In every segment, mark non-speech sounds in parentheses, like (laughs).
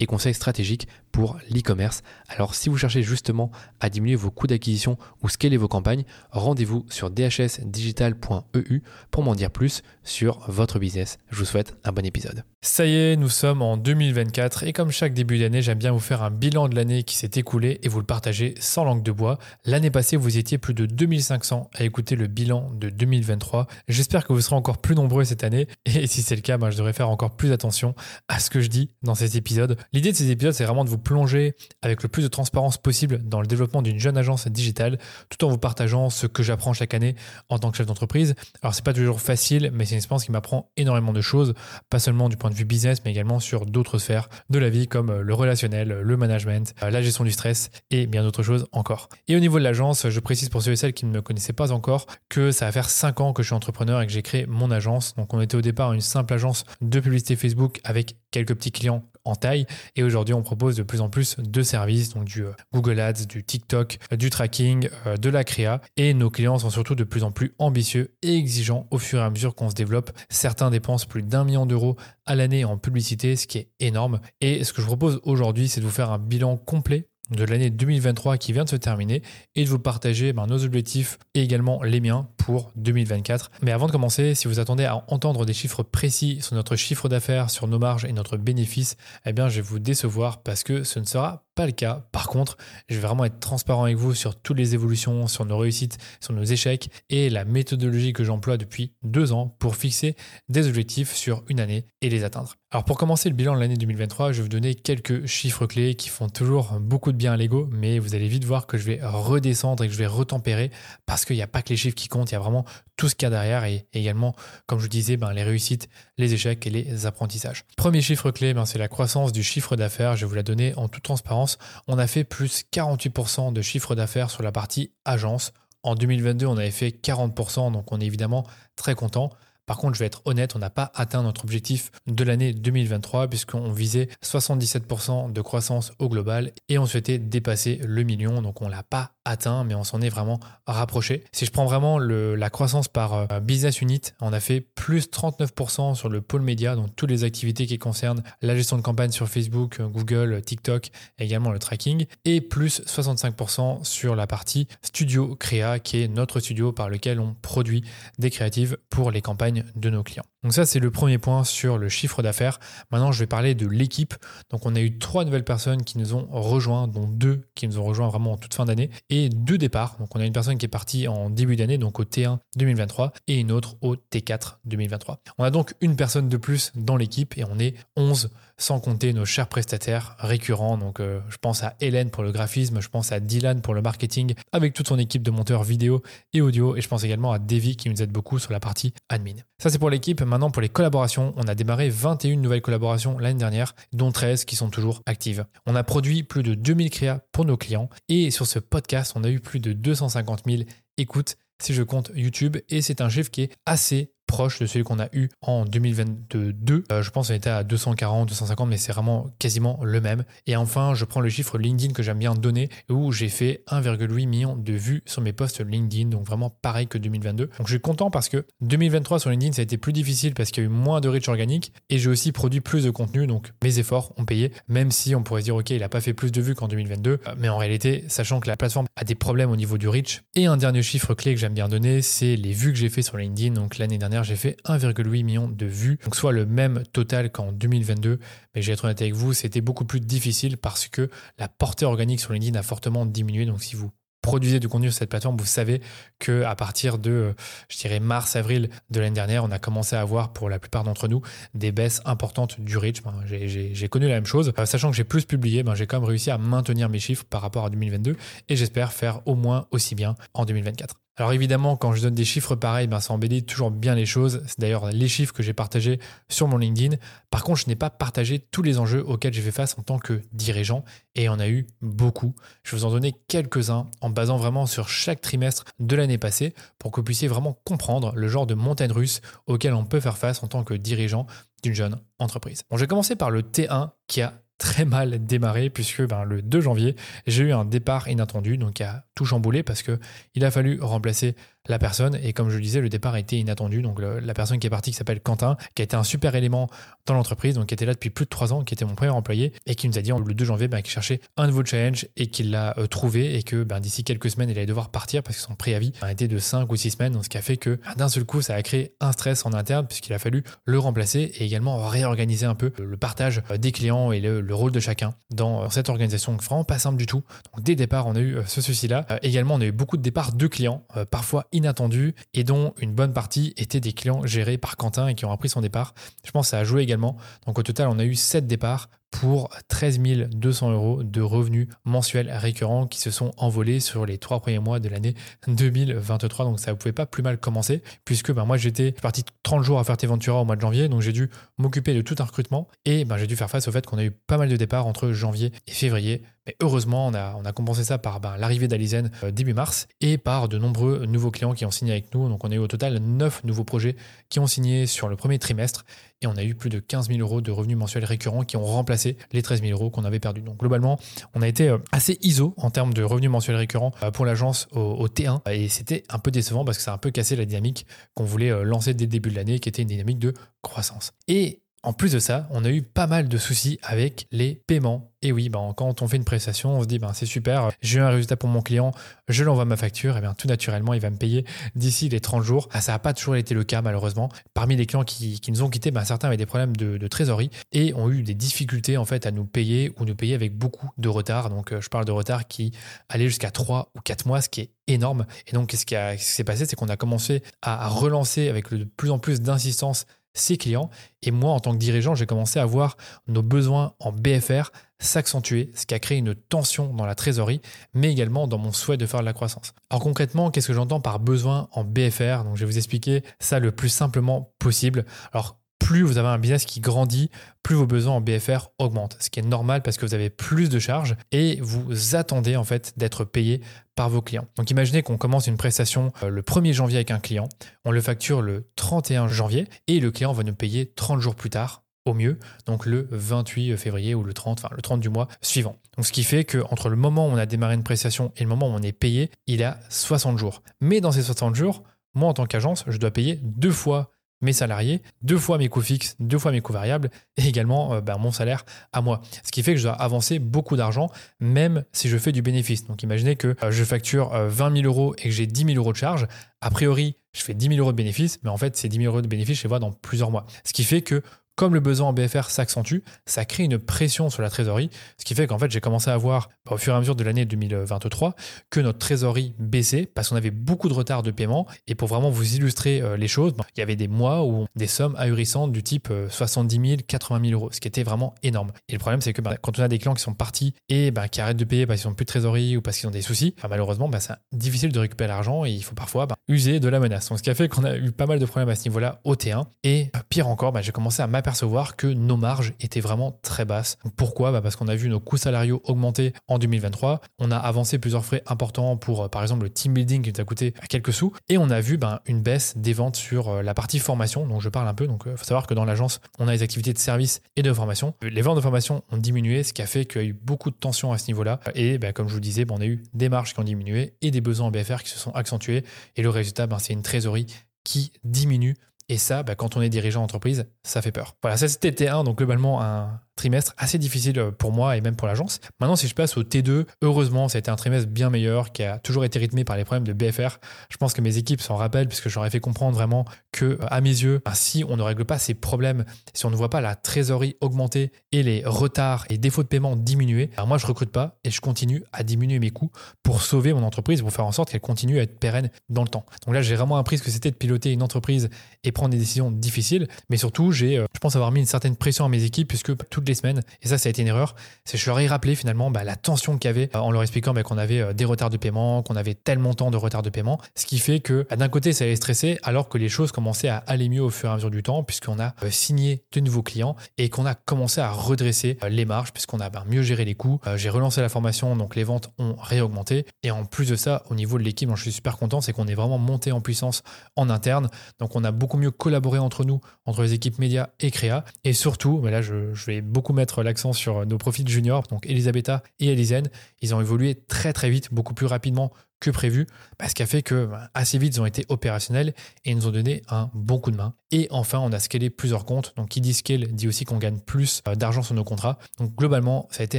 et conseils stratégiques pour l'e-commerce. Alors si vous cherchez justement à diminuer vos coûts d'acquisition ou scaler vos campagnes, rendez-vous sur dhsdigital.eu pour m'en dire plus sur votre business. Je vous souhaite un bon épisode. Ça y est, nous sommes en 2024 et comme chaque début d'année, j'aime bien vous faire un bilan de l'année qui s'est écoulée et vous le partager sans langue de bois. L'année passée, vous étiez plus de 2500 à écouter le bilan de 2023. J'espère que vous serez encore plus nombreux cette année et si c'est le cas, ben, je devrais faire encore plus attention à ce que je dis dans ces épisodes. L'idée de ces épisodes, c'est vraiment de vous plonger avec le plus de transparence possible dans le développement d'une jeune agence digitale, tout en vous partageant ce que j'apprends chaque année en tant que chef d'entreprise. Alors c'est pas toujours facile, mais c'est une expérience qui m'apprend énormément de choses, pas seulement du point de vue business, mais également sur d'autres sphères de la vie comme le relationnel, le management, la gestion du stress et bien d'autres choses encore. Et au niveau de l'agence, je précise pour ceux et celles qui ne me connaissaient pas encore que ça va faire 5 ans que je suis entrepreneur et que j'ai créé mon agence. Donc on était au départ une simple agence de publicité Facebook avec quelques petits clients en taille. Et aujourd'hui, on propose de plus en plus de services, donc du euh, Google Ads, du TikTok, euh, du tracking, euh, de la créa. Et nos clients sont surtout de plus en plus ambitieux et exigeants au fur et à mesure qu'on se développe. Certains dépensent plus d'un million d'euros à l'année en publicité, ce qui est énorme. Et ce que je propose aujourd'hui, c'est de vous faire un bilan complet de l'année 2023 qui vient de se terminer et de vous partager ben, nos objectifs et également les miens pour 2024. Mais avant de commencer, si vous attendez à entendre des chiffres précis sur notre chiffre d'affaires, sur nos marges et notre bénéfice, eh bien je vais vous décevoir parce que ce ne sera pas le cas. Par contre, je vais vraiment être transparent avec vous sur toutes les évolutions, sur nos réussites, sur nos échecs et la méthodologie que j'emploie depuis deux ans pour fixer des objectifs sur une année et les atteindre. Alors pour commencer le bilan de l'année 2023, je vais vous donner quelques chiffres clés qui font toujours beaucoup de bien à l'ego, mais vous allez vite voir que je vais redescendre et que je vais retempérer parce qu'il n'y a pas que les chiffres qui comptent, il y a vraiment tout ce qu'il y a derrière et également, comme je vous disais, ben, les réussites, les échecs et les apprentissages. Premier chiffre clé, ben, c'est la croissance du chiffre d'affaires. Je vais vous la donner en toute transparence. On a fait plus 48% de chiffre d'affaires sur la partie agence. En 2022, on avait fait 40%, donc on est évidemment très content. Par contre, je vais être honnête, on n'a pas atteint notre objectif de l'année 2023 puisqu'on visait 77% de croissance au global et on souhaitait dépasser le million. Donc on l'a pas atteint, mais on s'en est vraiment rapproché. Si je prends vraiment la croissance par euh, business unit, on a fait plus 39% sur le pôle média, donc toutes les activités qui concernent la gestion de campagne sur Facebook, Google, TikTok, également le tracking, et plus 65% sur la partie studio créa, qui est notre studio par lequel on produit des créatives pour les campagnes de nos clients. Donc ça, c'est le premier point sur le chiffre d'affaires. Maintenant, je vais parler de l'équipe. Donc on a eu trois nouvelles personnes qui nous ont rejoints, dont deux qui nous ont rejoints vraiment en toute fin d'année, et deux départs. Donc on a une personne qui est partie en début d'année, donc au T1 2023, et une autre au T4 2023. On a donc une personne de plus dans l'équipe et on est 11 sans compter nos chers prestataires récurrents. Donc, euh, je pense à Hélène pour le graphisme, je pense à Dylan pour le marketing, avec toute son équipe de monteurs vidéo et audio, et je pense également à Davy qui nous aide beaucoup sur la partie admin. Ça, c'est pour l'équipe. Maintenant, pour les collaborations, on a démarré 21 nouvelles collaborations l'année dernière, dont 13 qui sont toujours actives. On a produit plus de 2000 créas pour nos clients, et sur ce podcast, on a eu plus de 250 000 écoutes si je compte YouTube, et c'est un chiffre qui est assez proche de celui qu'on a eu en 2022. Euh, je pense qu'on était à 240, 250, mais c'est vraiment quasiment le même. Et enfin, je prends le chiffre LinkedIn que j'aime bien donner, où j'ai fait 1,8 million de vues sur mes posts LinkedIn, donc vraiment pareil que 2022. Donc je suis content parce que 2023 sur LinkedIn, ça a été plus difficile parce qu'il y a eu moins de reach organique, et j'ai aussi produit plus de contenu, donc mes efforts ont payé, même si on pourrait se dire, ok, il n'a pas fait plus de vues qu'en 2022, euh, mais en réalité, sachant que la plateforme a des problèmes au niveau du reach. Et un dernier chiffre clé que j'aime bien donner, c'est les vues que j'ai fait sur LinkedIn. Donc l'année dernière, j'ai fait 1,8 million de vues, donc soit le même total qu'en 2022. Mais j'ai être honnête avec vous, c'était beaucoup plus difficile parce que la portée organique sur LinkedIn a fortement diminué. Donc si vous produisez du contenu sur cette plateforme, vous savez que à partir de, je dirais, mars, avril de l'année dernière, on a commencé à avoir pour la plupart d'entre nous des baisses importantes du reach. Ben, j'ai connu la même chose. Euh, sachant que j'ai plus publié, ben, j'ai quand même réussi à maintenir mes chiffres par rapport à 2022 et j'espère faire au moins aussi bien en 2024. Alors évidemment, quand je donne des chiffres pareils, ben ça embellit toujours bien les choses. C'est d'ailleurs les chiffres que j'ai partagés sur mon LinkedIn. Par contre, je n'ai pas partagé tous les enjeux auxquels j'ai fait face en tant que dirigeant et il y en a eu beaucoup. Je vais vous en donner quelques-uns en basant vraiment sur chaque trimestre de l'année passée pour que vous puissiez vraiment comprendre le genre de montagne russe auquel on peut faire face en tant que dirigeant d'une jeune entreprise. Bon, je vais commencer par le T1 qui a très mal démarré puisque ben, le 2 janvier, j'ai eu un départ inattendu, donc qui a tout chamboulé parce que il a fallu remplacer la personne. Et comme je le disais, le départ été inattendu. Donc la personne qui est partie, qui s'appelle Quentin, qui a été un super élément dans l'entreprise, donc qui était là depuis plus de trois ans, qui était mon premier employé, et qui nous a dit le 2 janvier bah, qu'il cherchait un nouveau challenge et qu'il l'a euh, trouvé et que bah, d'ici quelques semaines, il allait devoir partir parce que son préavis a été de 5 ou 6 semaines. Donc ce qui a fait que bah, d'un seul coup, ça a créé un stress en interne puisqu'il a fallu le remplacer et également réorganiser un peu le partage euh, des clients et le, rôle de chacun dans euh, cette organisation. Donc vraiment pas simple du tout. Donc dès le départ, on a eu ce souci-là. également, on a eu beaucoup de départs de clients, parfois inattendus et dont une bonne partie étaient des clients gérés par Quentin et qui ont appris son départ. Je pense que ça a joué également. Donc au total, on a eu 7 départs pour 13 200 euros de revenus mensuels récurrents qui se sont envolés sur les trois premiers mois de l'année 2023. Donc ça ne pouvait pas plus mal commencer puisque ben, moi j'étais parti 30 jours à faire Ventura au mois de janvier, donc j'ai dû m'occuper de tout un recrutement et ben, j'ai dû faire face au fait qu'on a eu pas mal de départs entre janvier et février. Heureusement, on a, compensé ça par ben, l'arrivée d'Alizen euh, début mars et par de nombreux nouveaux clients qui ont signé avec nous. Donc on a eu au total 9 nouveaux projets qui ont signé sur le premier trimestre et on a eu plus de 15 000 euros de revenus mensuels récurrents qui ont remplacé les 13 000 euros qu'on avait perdus. Donc globalement, on a été euh, assez ISO en termes de revenus mensuels récurrents euh, pour l'agence au, T1 et c'était un peu décevant parce que ça a un peu cassé la dynamique qu'on voulait lancer dès le début de l'année qui était une dynamique de croissance. Et en plus de ça, on a eu pas mal de soucis avec les paiements. Et oui, ben, quand on fait une prestation, on se dit ben, c'est super, j'ai eu un résultat pour mon client, je lui envoie ma facture, et bien tout naturellement, il va me payer d'ici les 30 jours. Ah, ça n'a pas toujours été le cas, malheureusement. Parmi les clients qui, nous ont quittés, ben, certains avaient des problèmes de, trésorerie et ont eu des difficultés en fait à nous payer ou nous payer avec beaucoup de retard. Donc, euh, je parle de retard qui allait jusqu'à 3 ou 4 mois, ce qui est énorme. Et donc, ce qui s'est passé, c'est qu'on a commencé à relancer avec de plus en plus d'insistance ses clients. Et moi, en tant que dirigeant, j'ai commencé à voir nos besoins en BFR s'accentuer, ce qui a créé une tension dans la trésorerie, mais également dans mon souhait de faire de la croissance. Alors concrètement, qu'est-ce que j'entends par besoin en BFR Donc je vais vous expliquer ça le plus simplement possible. Alors plus vous avez un business qui grandit, plus vos besoins en BFR augmentent, ce qui est normal parce que vous avez plus de charges et vous attendez en fait d'être payé vos clients. Donc imaginez qu'on commence une prestation euh, le 1er janvier avec un client, on le facture le 31 janvier et le client va nous payer 30 jours plus tard au mieux, donc le 28 février ou le 30, enfin le 30 du mois suivant. Donc ce qui fait que entre le moment où on a démarré une prestation et le moment où on est payé, il a 60 jours. Mais dans ces 60 jours, moi en tant qu'agence, je dois payer deux fois mes salariés, deux fois mes coûts fixes, deux fois mes coûts variables et également euh, ben, mon salaire à moi. Ce qui fait que je dois avancer beaucoup d'argent même si je fais du bénéfice. Donc imaginez que euh, je facture 20 euh, 000 euros et que j'ai 10 000 euros de charge. A priori, je fais 10 000 euros de bénéfice, mais en fait, ces 10 000 euros de bénéfice, je les vois dans plusieurs mois. Ce qui fait que comme le besoin en BFR s'accentue, ça crée une pression sur la trésorerie, ce qui fait qu'en fait j'ai commencé à voir au fur et à mesure de l'année 2023 que notre trésorerie baissait parce qu'on avait beaucoup de retard de paiement. Et pour vraiment vous illustrer euh, les choses, il y avait des mois où des sommes ahurissantes du type 70 000, 80 000 euros, ce qui était vraiment énorme. Et le problème c'est que bah, quand on a des clients qui sont partis et bah, qui arrêtent de payer parce qu'ils n'ont plus de trésorerie ou parce qu'ils ont des soucis, bah, malheureusement c'est difficile de récupérer l'argent et il faut parfois user de la menace. Donc ce qui a fait qu'on a eu pas mal de problèmes à ce niveau-là au T1. Et euh, pire encore, j'ai commencé à m'apercevoir que nos marges étaient vraiment très basses. Pourquoi? Bah, Parce qu'on a vu nos coûts salariaux augmenter en 2023. On a avancé plusieurs frais importants pour, euh, par exemple, le team building qui nous a coûté quelques sous. Et on a vu ben, une baisse des ventes sur euh, la partie formation, dont je parle un peu. Donc, il euh, faut savoir que dans l'agence, on a les activités de service et de formation. Les ventes de formation ont diminué, ce qui a fait qu'il y a eu beaucoup de tensions à ce niveau-là. Et ben, comme je vous disais, ben, on a eu des marges qui ont diminué et des besoins en BFR qui se sont accentués. Et le résultat, c'est une trésorerie qui diminue et ça, bah, quand on est dirigeant d'entreprise, ça fait peur. Voilà, ça c'était T1, donc globalement un trimestre assez difficile euh, pour moi et même pour l'agence. Maintenant, si je passe au T2, heureusement, ça a été un trimestre bien meilleur qui a toujours été rythmé par les problèmes de BFR. Je pense que mes équipes s'en rappellent puisque j'aurais fait comprendre vraiment que, à mes yeux, ben, si on ne règle pas ces problèmes, si on ne voit pas la trésorerie augmenter et les retards et défauts de paiement diminuer, ben, moi, je recrute pas et je continue à diminuer mes coûts pour sauver mon entreprise, pour faire en sorte qu'elle continue à être pérenne dans le temps. Donc là, j'ai vraiment appris ce que c'était de piloter une entreprise et prendre des décisions difficiles, mais surtout, j'ai, euh, je pense avoir mis une certaine pression à mes équipes puisque toutes les semaines, et ça, ça a été une erreur, c'est je leur ai rappelé finalement bah, la tension qu'il y avait euh, en leur expliquant bah, qu'on avait euh, des retards de paiement, qu'on avait tel montant de retard de paiement, ce qui fait que bah, d'un côté, ça allait stresser alors que les choses commençaient à aller mieux au fur et à mesure du temps puisqu'on a signé de nouveaux clients et qu'on a commencé à redresser les marges puisqu'on a mieux géré les coûts. J'ai relancé la formation, donc les ventes ont réaugmenté. Et en plus de ça, au niveau de l'équipe, je suis super content, c'est qu'on est vraiment monté en puissance en interne. Donc on a beaucoup mieux collaboré entre nous, entre les équipes médias et créa. Et surtout, là je, vais beaucoup mettre l'accent sur nos profils juniors, donc Elisabetta et Elisen. Ils ont évolué très très vite, beaucoup plus rapidement que prévu, bah, ce qui a fait que bah, assez vite ils ont été opérationnels et nous ont donné un bon coup de main. Et enfin, on a scalé plusieurs comptes. Donc, qui dit scale dit aussi qu'on gagne plus euh, d'argent sur nos contrats. Donc, globalement, ça a été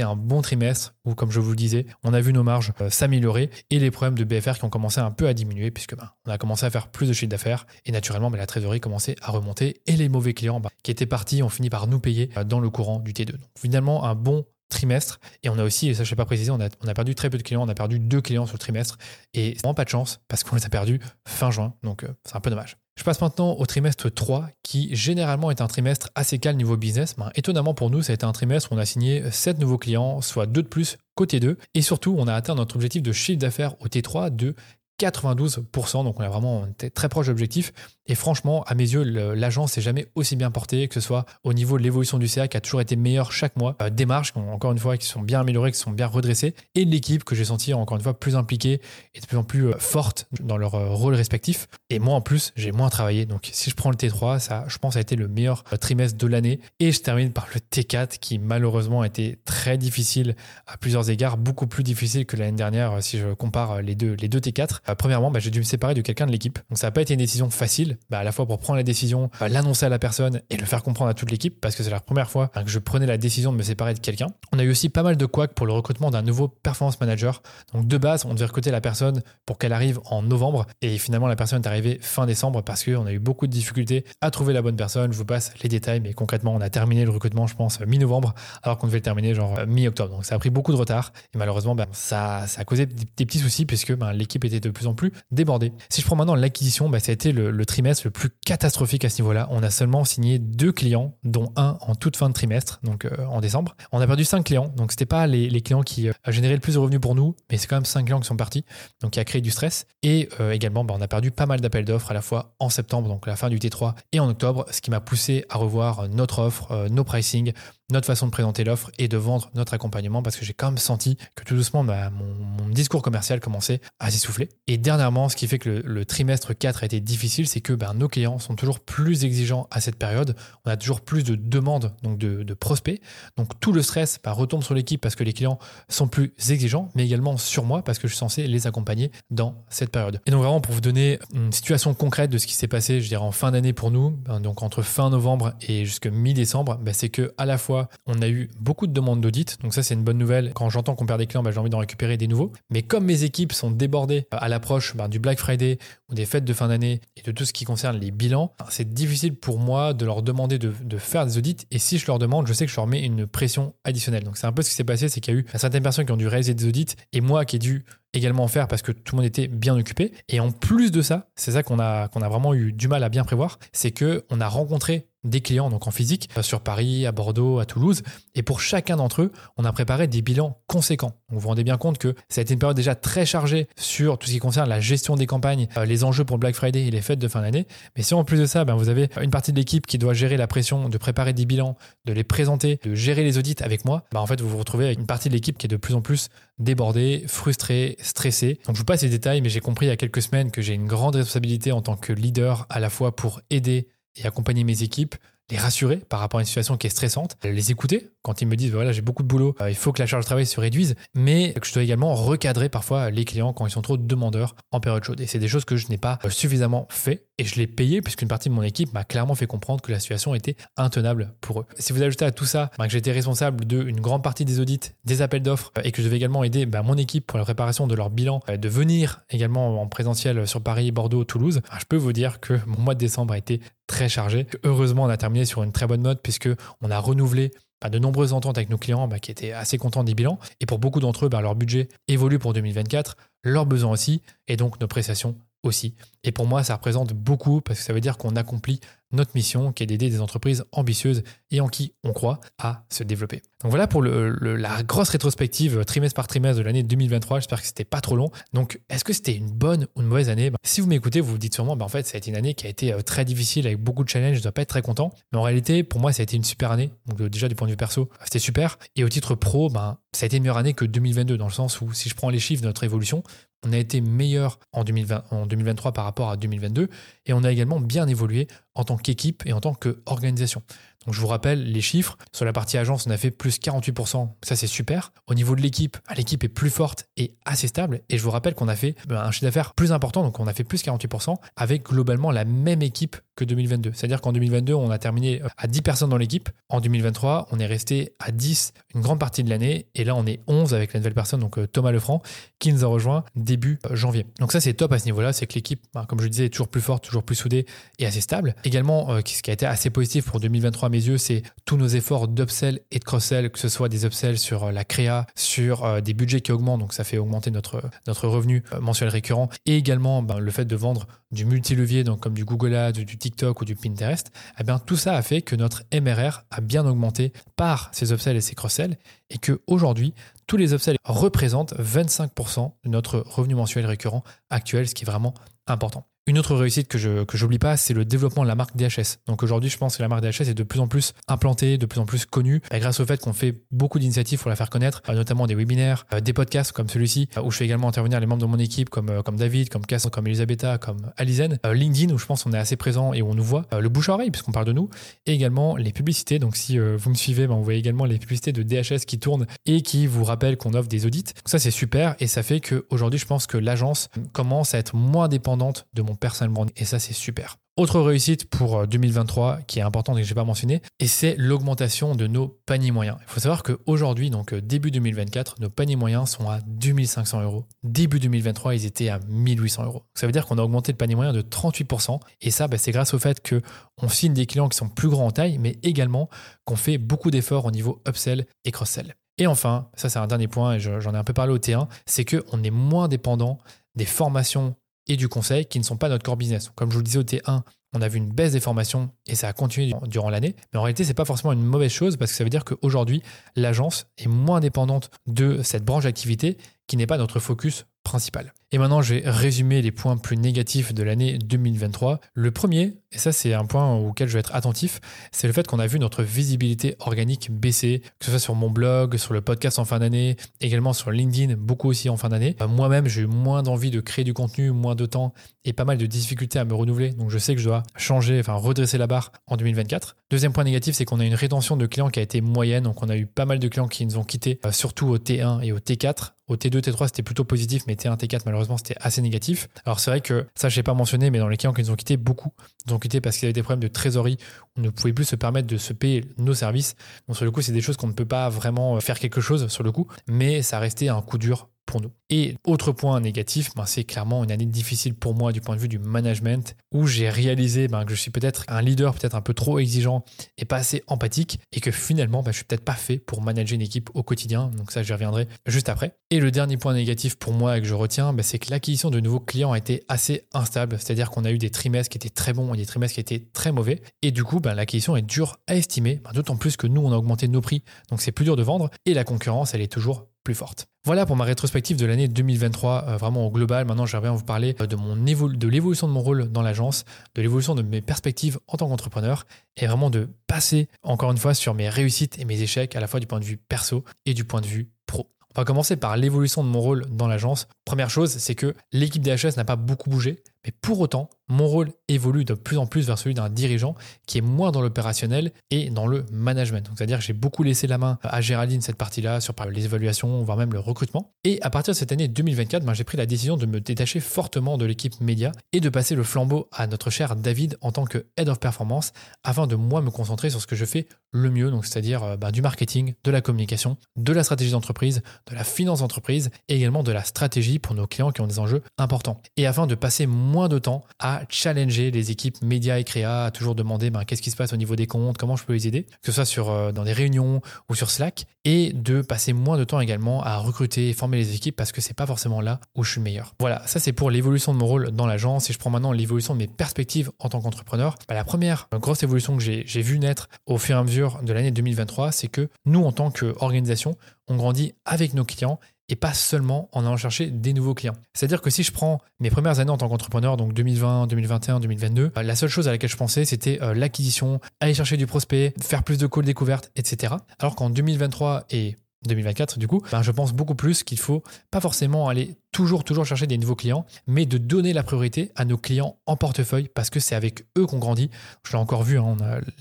un bon trimestre où, comme je vous le disais, on a vu nos marges euh, s'améliorer et les problèmes de BFR qui ont commencé un peu à diminuer puisque bah, on a commencé à faire plus de chiffre d'affaires et naturellement, la trésorerie commençait à remonter et les mauvais clients qui étaient partis ont fini par nous payer euh, dans le courant du T2. Donc, finalement, un bon trimestre. Et on a aussi, et ça je ne pas préciser, on a, on a perdu très peu de clients, on a perdu deux clients sur le trimestre. Et c'est vraiment pas de chance parce qu'on les a perdus fin juin. Donc euh, c'est un peu dommage. Je passe maintenant au trimestre 3, qui généralement est un trimestre assez calme niveau business. Ben, étonnamment pour nous, ça a été un trimestre où on a signé 7 nouveaux clients, soit 2 de plus côté 2. Et surtout, on a atteint notre objectif de chiffre d'affaires au T3 de 92%, donc on est vraiment très proche de l'objectif. Et franchement, à mes yeux, l'agence s'est jamais aussi bien portée, que ce soit au niveau de l'évolution du CA qui a toujours été meilleur chaque mois, euh, des encore une fois, qui sont bien améliorées, qui sont bien redressées, et l'équipe que j'ai senti encore une fois plus impliquée et de plus en plus euh, forte dans leur euh, rôle respectif. Et moi, en plus, j'ai moins travaillé. Donc, si je prends le T3, ça, je pense, a été le meilleur trimestre de l'année. Et je termine par le T4 qui, malheureusement, a été très difficile à plusieurs égards, beaucoup plus difficile que l'année dernière si je compare les deux T4. Premièrement, bah, j'ai dû me séparer de quelqu'un de l'équipe. Donc, ça n'a pas été une décision facile bah, à la fois pour prendre la décision, bah, l'annoncer à la personne et le faire comprendre à toute l'équipe, parce que c'est la première fois que je prenais la décision de me séparer de quelqu'un. On a eu aussi pas mal de couacs pour le recrutement d'un nouveau performance manager. Donc de base, on devait recruter la personne pour qu'elle arrive en novembre, et finalement la personne est arrivée fin décembre parce qu'on a eu beaucoup de difficultés à trouver la bonne personne. Je vous passe les détails, mais concrètement, on a terminé le recrutement, je pense, mi-novembre, alors qu'on devait le terminer genre mi-octobre. Donc ça a pris beaucoup de retard, et malheureusement, ben, ça, ça a causé des petits soucis puisque l'équipe était de plus en plus débordée. Si je prends maintenant l'acquisition, ben, ça a été le, trimestre le plus catastrophique à ce niveau-là. On a seulement signé deux clients, dont un en toute fin de trimestre, donc euh, en décembre. On a perdu cinq clients, donc c'était pas les, clients qui euh, généraient le plus de revenus pour nous, mais c'est quand même cinq clients qui sont partis, donc qui a créé du stress. Et euh, également, bah, on a perdu pas mal d'appels d'offres à la fois en septembre, donc la fin du T3, et en octobre, ce qui m'a poussé à revoir notre offre, nos pricing, notre façon de présenter l'offre et de vendre notre accompagnement parce que j'ai quand même senti que tout doucement bah, mon, discours commercial commençait à s'essouffler. Et dernièrement, ce qui fait que le, trimestre 4 a été difficile, c'est que bah, nos clients sont toujours plus exigeants à cette période. On a toujours plus de demandes, donc de, prospects. Donc tout le stress bah, retombe sur l'équipe parce que les clients sont plus exigeants, mais également sur moi parce que je suis censé les accompagner dans cette période. Et donc vraiment pour vous donner une situation concrète de ce qui s'est passé, je dirais en fin d'année pour nous, donc entre fin novembre et jusqu'à mi-décembre, c'est que à la fois on a eu beaucoup de demandes d'audit. Donc ça, c'est une bonne nouvelle. Quand j'entends qu'on perd des clients, bah, j'ai envie d'en récupérer des nouveaux. Mais comme mes équipes sont débordées à l'approche bah, du Black Friday ou des fêtes de fin d'année et de tout ce qui concerne les bilans, c'est difficile pour moi de leur demander de, faire des audits. Et si je leur demande, je sais que je leur mets une pression additionnelle. Donc c'est un peu ce qui s'est passé, c'est qu'il y a eu certaines personnes qui ont dû réaliser des audits et moi qui ai dû également en faire parce que tout le monde était bien occupé. Et en plus de ça, c'est ça qu'on a, qu'on a vraiment eu du mal à bien prévoir, c'est que on a rencontré des clients donc en physique sur Paris, à Bordeaux, à Toulouse. Et pour chacun d'entre eux, on a préparé des bilans conséquents. vous vous rendez bien compte que ça a été une période déjà très chargée sur tout ce qui concerne la gestion des campagnes, euh, les enjeux pour Black Friday et les fêtes de fin d'année. Mais si en plus de ça, ben, vous avez une partie de l'équipe qui doit gérer la pression de préparer des bilans, de les présenter, de gérer les audits avec moi, ben, en fait vous vous retrouvez avec une partie de l'équipe qui est de plus en plus débordée, frustrée, stressée. Donc je vous passe les détails, mais j'ai compris il y a quelques semaines que j'ai une grande responsabilité en tant que leader à la fois pour aider et accompagner mes équipes, les rassurer par rapport à une situation qui est stressante, les écouter quand ils me disent voilà j'ai beaucoup de boulot, il faut que la charge de travail se réduise, mais que je dois également recadrer parfois les clients quand ils sont trop demandeurs en période chaude. Et c'est des choses que je n'ai pas suffisamment fait et je l'ai payé puisqu'une partie de mon équipe m'a clairement fait comprendre que la situation était intenable pour eux. Si vous ajoutez à tout ça bah, que j'étais responsable d'une grande partie des audits, des appels d'offres et que je devais également aider bah, mon équipe pour la préparation de leur bilan, euh, de venir également en présentiel sur Paris, Bordeaux, Toulouse, bah, je peux vous dire que mon mois de décembre a été très chargé. Heureusement, on a terminé sur une très bonne note puisque on a renouvelé de nombreuses ententes avec nos clients qui étaient assez contents des bilans. Et pour beaucoup d'entre eux, leur budget évolue pour 2024, leurs besoins aussi, et donc nos prestations aussi. Et pour moi, ça représente beaucoup parce que ça veut dire qu'on accomplit notre mission qui est d'aider des entreprises ambitieuses et en qui on croit à se développer. Donc voilà pour la grosse rétrospective trimestre par trimestre de l'année 2023. J'espère que c'était pas trop long. Donc est-ce que c'était une bonne ou une mauvaise année? Bah, Si vous m'écoutez, vous vous dites sûrement, bah, en fait, ça a été une année qui a été euh, très difficile avec beaucoup de challenges. Je dois pas être très content. Mais en réalité, pour moi, ça a été une super année. Donc euh, déjà du point de vue perso, c'était super. Et au titre pro, ben, ça a été une meilleure année que 2022 dans le sens où si je prends les chiffres de notre évolution, on a été meilleur en, 2020, en 2023 par rapport à 2022 et on a également bien évolué en tant qu'équipe et en tant qu'organisation. Donc je vous rappelle les chiffres. Sur la partie agence, on a fait plus 48%. Ça, c'est super. Au niveau de l'équipe, bah, l'équipe est plus forte et assez stable. Et je vous rappelle qu'on a fait bah, un chiffre d'affaires plus important. Donc on a fait plus 48% avec globalement la même équipe que 2022. C'est-à-dire qu'en 2022, on a terminé euh, à 10 personnes dans l'équipe. En 2023, on est resté à 10 une grande partie de l'année. Et là, on est 11 avec la nouvelle personne, donc euh, Thomas Lefranc, qui nous a rejoint début euh, janvier. Donc ça, c'est top à ce niveau-là. C'est que l'équipe, bah, comme je disais, est toujours plus forte, toujours plus soudée et assez stable. Également, ce qui a été assez positif pour 2023 à mes yeux, c'est tous nos efforts d'upsell et de cross-sell, que ce soit des upsells sur la créa, sur des budgets qui augmentent, donc ça fait augmenter notre, revenu mensuel récurrent, et également ben, le fait de vendre du multi-levier, donc comme du Google Ads, du TikTok ou du Pinterest, eh bien, tout ça a fait que notre MRR a bien augmenté par ces upsells et ces cross-sells et que aujourd'hui, tous les upsells représentent 25% de notre revenu mensuel récurrent actuel, ce qui est vraiment important. Une autre réussite que je que j'oublie pas, c'est le développement de la marque DHS. Donc aujourd'hui, je pense que la marque DHS est de plus en plus implantée, de plus en plus connue, grâce au fait qu'on fait beaucoup d'initiatives pour la faire connaître, euh, notamment des webinaires, euh, des podcasts comme celui-ci, euh, où je fais également intervenir les membres de mon équipe comme comme David, comme Cass, comme Elisabetta, comme Alizen, LinkedIn où je pense qu'on est assez présent et où on nous voit, le bouche à oreille puisqu'on parle de nous, et également les publicités. Donc si vous me suivez, ben, vous voyez également les publicités de DHS qui tournent et qui vous rappellent qu'on offre des audits. ça c'est super et ça fait que aujourd'hui, je pense que l'agence commence à être moins dépendante de mon personnel branding ça, c'est super. Autre réussite pour 2023 euh, qui est importante et que je n'ai pas mentionné, et c'est l'augmentation de nos paniers moyens. Il faut savoir qu'aujourd'hui, donc euh, début 2024, nos paniers moyens sont à 2500 euros. Début 2023, ils étaient à 1800 euros. Ça veut dire qu'on a augmenté le panier moyen de 38%. Et ça, bah, c'est grâce au fait qu'on signe des clients qui sont plus grands en taille, mais également qu'on fait beaucoup d'efforts au niveau upsell et cross-sell. Et enfin, ça c'est un dernier point, et j'en ai un peu parlé au T1, c'est qu'on est moins dépendant des formations et du conseil qui ne sont pas notre core business. Comme je vous le disais au T1, on a vu une baisse des formations et ça a continué durant l'année. Mais en réalité, ce n'est pas forcément une mauvaise chose parce que ça veut dire qu'aujourd'hui, l'agence est moins dépendante de cette branche d'activité qui n'est pas notre focus principal. Et maintenant, je vais résumer les points plus négatifs de l'année 2023. Le premier, et ça c'est un point auquel je vais être attentif, c'est le fait qu'on a vu notre visibilité organique baisser, que ce soit sur mon blog, sur le podcast en fin d'année, également sur LinkedIn, beaucoup aussi en fin d'année. Euh, moi-même, j'ai eu moins d'envie de créer du contenu, moins de temps et pas mal de difficultés à me renouveler. Donc je sais que je dois changer, enfin redresser la barre en 2024. Deuxième point négatif, c'est qu'on a une rétention de clients qui a été moyenne. Donc on a eu pas mal de clients qui nous ont quittés, euh, surtout au T1 et au T4. Au T2, T3, c'était plutôt positif, mais T1, T4, malheureusement, c'était assez négatif. Alors, c'est vrai que ça, je n'ai pas mentionné, mais dans les clients qui nous ont quittés, beaucoup nous ont quittés parce qu'ils avaient des problèmes de trésorerie. On ne pouvait plus se permettre de se payer nos services. Donc, sur le coup, c'est des choses qu'on ne peut pas vraiment faire quelque chose sur le coup, mais ça restait un coup dur pour nous. Et autre point négatif, ben, c'est clairement une année difficile pour moi du point de vue du management, où j'ai réalisé ben, que je suis peut-être un leader peut-être un peu trop exigeant et pas assez empathique, et que finalement, ben, je suis peut-être pas fait pour manager une équipe au quotidien. Donc ça, j'y reviendrai juste après. Et le dernier point négatif pour moi et que je retiens, ben, c'est que l'acquisition de nouveaux clients a été assez instable. C'est-à-dire qu'on a eu des trimestres qui étaient très bons et des trimestres qui étaient très mauvais. Et du coup, l'acquisition est dure à estimer, d'autant plus que nous, on a augmenté nos prix, donc c'est plus dur de vendre, et la concurrence, elle est toujours plus forte. Voilà pour ma rétrospective de l'année 2023, euh, vraiment au global. Maintenant, j'aimerais bien vous parler euh, de, de l'évolution de mon rôle dans l'agence, de l'évolution de mes perspectives en tant qu'entrepreneur et vraiment de passer encore une fois sur mes réussites et mes échecs à la fois du point de vue perso et du point de vue pro. On va commencer par l'évolution de mon rôle dans l'agence. Première chose, c'est que l'équipe DHS n'a pas beaucoup bougé, Mais pour autant, mon rôle évolue de plus en plus vers celui d'un dirigeant qui est moins dans l'opérationnel et dans le management. C'est-à-dire que j'ai beaucoup laissé la main à Géraldine cette partie-là sur les évaluations, voire même le recrutement. Et à partir de cette année 2024, ben, j'ai pris la décision de me détacher fortement de l'équipe média et de passer le flambeau à notre cher David en tant que Head of Performance afin de moi me concentrer sur ce que je fais le mieux, c'est-à-dire euh, ben, du marketing, de la communication, de la stratégie d'entreprise, de la finance d'entreprise et également de la stratégie pour nos clients qui ont des enjeux importants. Et afin de passer moins de temps à challenger les équipes médias et créa, à toujours demander ben, qu'est-ce qui se passe au niveau des comptes, comment je peux les aider, que ce soit sur, euh, dans des réunions ou sur Slack, et de passer moins de temps également à recruter et former les équipes parce que c'est pas forcément là où je suis meilleur. Voilà, ça c'est pour l'évolution de mon rôle dans l'agence. Si je prends maintenant l'évolution de mes perspectives en tant qu'entrepreneur, bah, la première grosse évolution que j'ai vu naître au fur et à mesure de l'année 2023, c'est que nous, en tant qu'organisation, on grandit avec nos clients et pas seulement en allant chercher des nouveaux clients. C'est-à-dire que si je prends mes premières années en tant qu'entrepreneur, donc 2020, 2021, 2022, la seule chose à laquelle je pensais, c'était euh, l'acquisition, aller chercher du prospect, faire plus de calls découvertes, etc. Alors qu'en 2023 et 2024, du coup, ben, je pense beaucoup plus qu'il faut pas forcément aller toujours, toujours chercher des nouveaux clients, mais de donner la priorité à nos clients en portefeuille parce que c'est avec eux qu'on grandit. Je l'ai encore vu, hein,